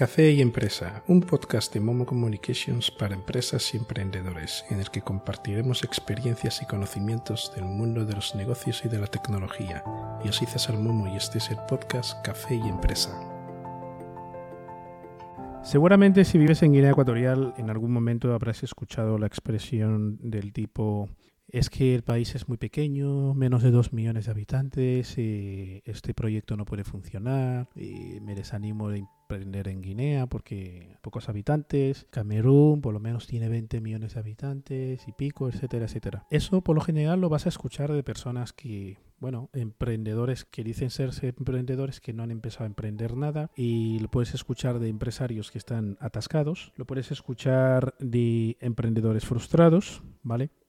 Café y Empresa, un podcast de Momo Communications para empresas y emprendedores, en el que compartiremos experiencias y conocimientos del mundo de los negocios y de la tecnología. Yo soy César Momo y este es el podcast Café y Empresa. Seguramente si vives en Guinea Ecuatorial en algún momento habrás escuchado la expresión del tipo es que el país es muy pequeño, menos de dos millones de habitantes, y este proyecto no puede funcionar, y me desanimo de emprender en Guinea porque pocos habitantes, Camerún por lo menos tiene 20 millones de habitantes y pico, etcétera, etcétera. Eso por lo general lo vas a escuchar de personas que bueno, emprendedores que dicen ser emprendedores que no han empezado a emprender nada y lo puedes escuchar de empresarios que están atascados, lo puedes escuchar de emprendedores frustrados,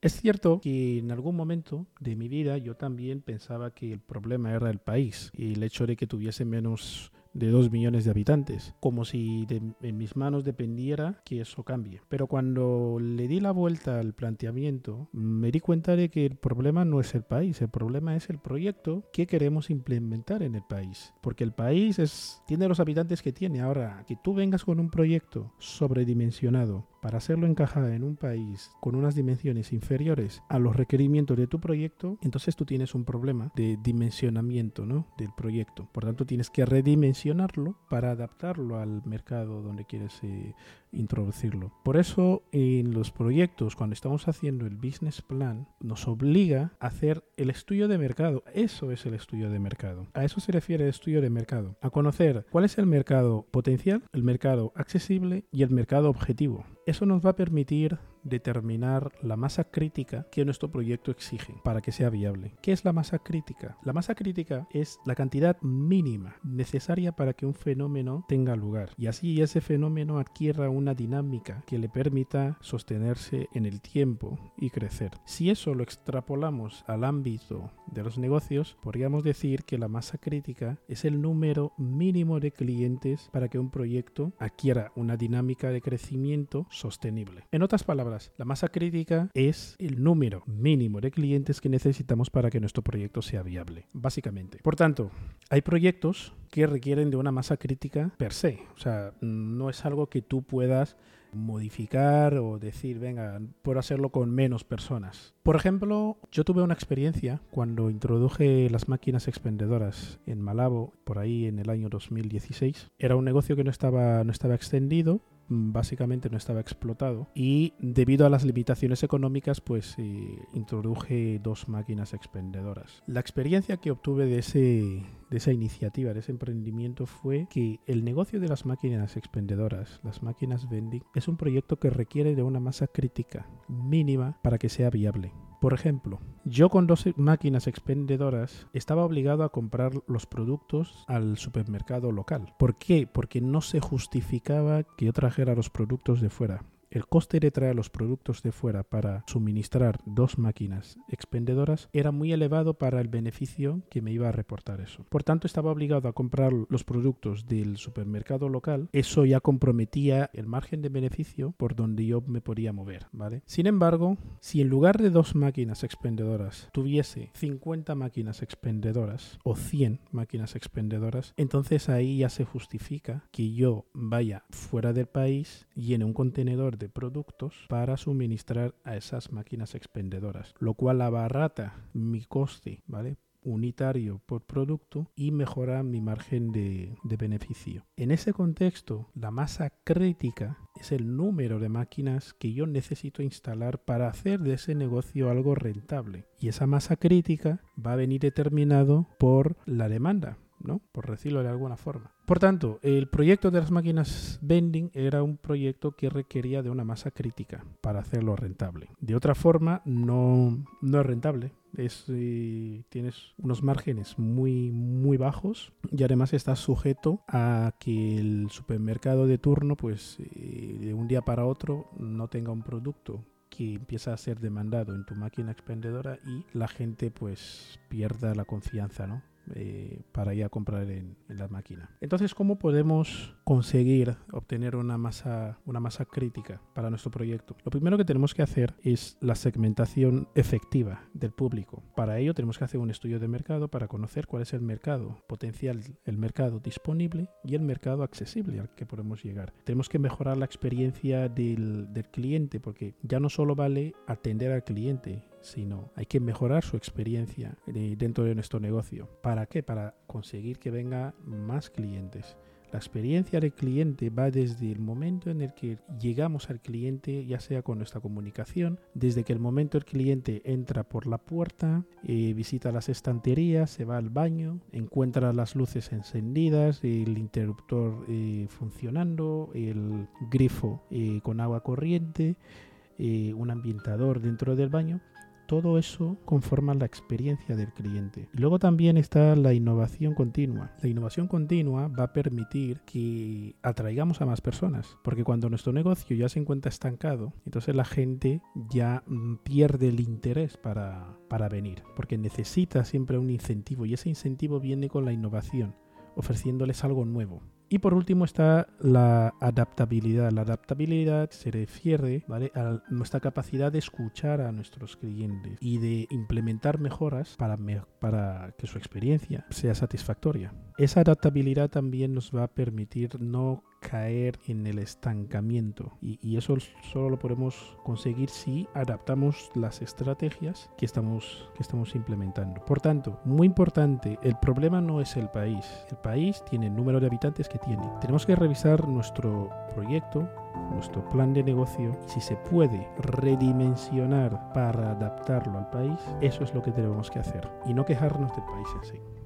Es cierto que en algún momento de mi vida yo también pensaba que el problema era el país y el hecho de que tuviese menos de 2 millones de habitantes, como si en mis manos dependiera que eso cambie. Pero cuando le di la vuelta al planteamiento, me di cuenta de que el problema no es el país, el problema es el proyecto que queremos implementar en el país. Porque el país tiene los habitantes que tiene. Ahora, que tú vengas con un proyecto sobredimensionado, para hacerlo encajar en un país con unas dimensiones inferiores a los requerimientos de tu proyecto, entonces tú tienes un problema de dimensionamiento ¿no? del proyecto. Por tanto, tienes que redimensionarlo para adaptarlo al mercado donde quieres eh, introducirlo. Por eso en los proyectos, cuando estamos haciendo el business plan, nos obliga a hacer el estudio de mercado. Eso es el estudio de mercado. A eso se refiere el estudio de mercado. A conocer cuál es el mercado potencial, el mercado accesible y el mercado objetivo. Eso nos va a permitir determinar la masa crítica que nuestro proyecto exige para que sea viable. ¿Qué es la masa crítica? La masa crítica es la cantidad mínima necesaria para que un fenómeno tenga lugar y así ese fenómeno adquiera una dinámica que le permita sostenerse en el tiempo y crecer. Si eso lo extrapolamos al ámbito de los negocios, podríamos decir que la masa crítica es el número mínimo de clientes para que un proyecto adquiera una dinámica de crecimiento sostenible. En otras palabras, la masa crítica es el número mínimo de clientes que necesitamos para que nuestro proyecto sea viable, básicamente. Por tanto, hay proyectos que requieren de una masa crítica per se. O sea, no es algo que tú puedas modificar o decir, venga, puedo hacerlo con menos personas. Por ejemplo, yo tuve una experiencia cuando introduje las máquinas expendedoras en Malabo, por ahí en el año 2016. Era un negocio que no estaba, no estaba extendido, básicamente no estaba explotado y debido a las limitaciones económicas pues eh, introduje dos máquinas expendedoras. La experiencia que obtuve de, ese, de esa iniciativa, de ese emprendimiento fue que el negocio de las máquinas expendedoras, las máquinas vending, es un proyecto que requiere de una masa crítica mínima para que sea viable. Por ejemplo, yo con dos máquinas expendedoras estaba obligado a comprar los productos al supermercado local. ¿Por qué? Porque no se justificaba que yo trajera los productos de fuera el coste de traer los productos de fuera para suministrar dos máquinas expendedoras era muy elevado para el beneficio que me iba a reportar eso. Por tanto, estaba obligado a comprar los productos del supermercado local. Eso ya comprometía el margen de beneficio por donde yo me podía mover, ¿vale? Sin embargo, si en lugar de dos máquinas expendedoras tuviese 50 máquinas expendedoras o 100 máquinas expendedoras, entonces ahí ya se justifica que yo vaya fuera del país, llene un contenedor de productos para suministrar a esas máquinas expendedoras, lo cual abarata mi coste, ¿vale? unitario por producto y mejora mi margen de, de, beneficio. En ese contexto, la masa crítica es el número de máquinas que yo necesito instalar para hacer de ese negocio algo rentable. Y esa masa crítica va a venir determinado por la demanda. ¿No? Por decirlo de alguna forma. Por tanto, el proyecto de las máquinas vending era un proyecto que requería de una masa crítica para hacerlo rentable. De otra forma, no, es rentable. Es, eh, tienes unos márgenes muy, muy bajos y además estás sujeto a que el supermercado de turno, pues eh, de un día para otro, no tenga un producto que empieza a ser demandado en tu máquina expendedora y la gente pues pierda la confianza ¿no? Eh, para ir a comprar en, la máquina. Entonces, ¿cómo podemos conseguir obtener una masa, una masa crítica para nuestro proyecto? Lo primero que tenemos que hacer es la segmentación efectiva del público. Para ello tenemos que hacer un estudio de mercado para conocer cuál es el mercado potencial, el mercado disponible y el mercado accesible al que podemos llegar. Tenemos que mejorar la experiencia del, del cliente porque ya no solo vale atender al cliente, sino hay que mejorar su experiencia dentro de nuestro negocio. ¿Para qué? Para conseguir que venga más clientes. La experiencia del cliente va desde el momento en el que llegamos al cliente, ya sea con nuestra comunicación, desde que el momento el cliente entra por la puerta, eh, visita las estanterías, se va al baño, encuentra las luces encendidas, el interruptor eh, funcionando, el grifo eh, con agua corriente, un ambientador dentro del baño todo eso conforma la experiencia del cliente. Y luego también está la innovación continua. La innovación continua va a permitir que atraigamos a más personas, porque cuando nuestro negocio ya se encuentra estancado, entonces la gente ya mm, pierde el interés para, para venir, porque necesita siempre un incentivo y ese incentivo viene con la innovación, ofreciéndoles algo nuevo. Y por último está la adaptabilidad. La adaptabilidad se refiere a nuestra capacidad de escuchar a nuestros clientes y de implementar mejoras para, para que su experiencia sea satisfactoria. Esa adaptabilidad también nos va a permitir no caer en el estancamiento y, eso solo lo podemos conseguir si adaptamos las estrategias que estamos, que estamos implementando. Por tanto, muy importante, el problema no es el país. El país tiene el número de habitantes que tiene. Tenemos que revisar nuestro proyecto, nuestro plan de negocio, si se puede redimensionar para adaptarlo al país, eso es lo que tenemos que hacer y no quejarnos del país en sí.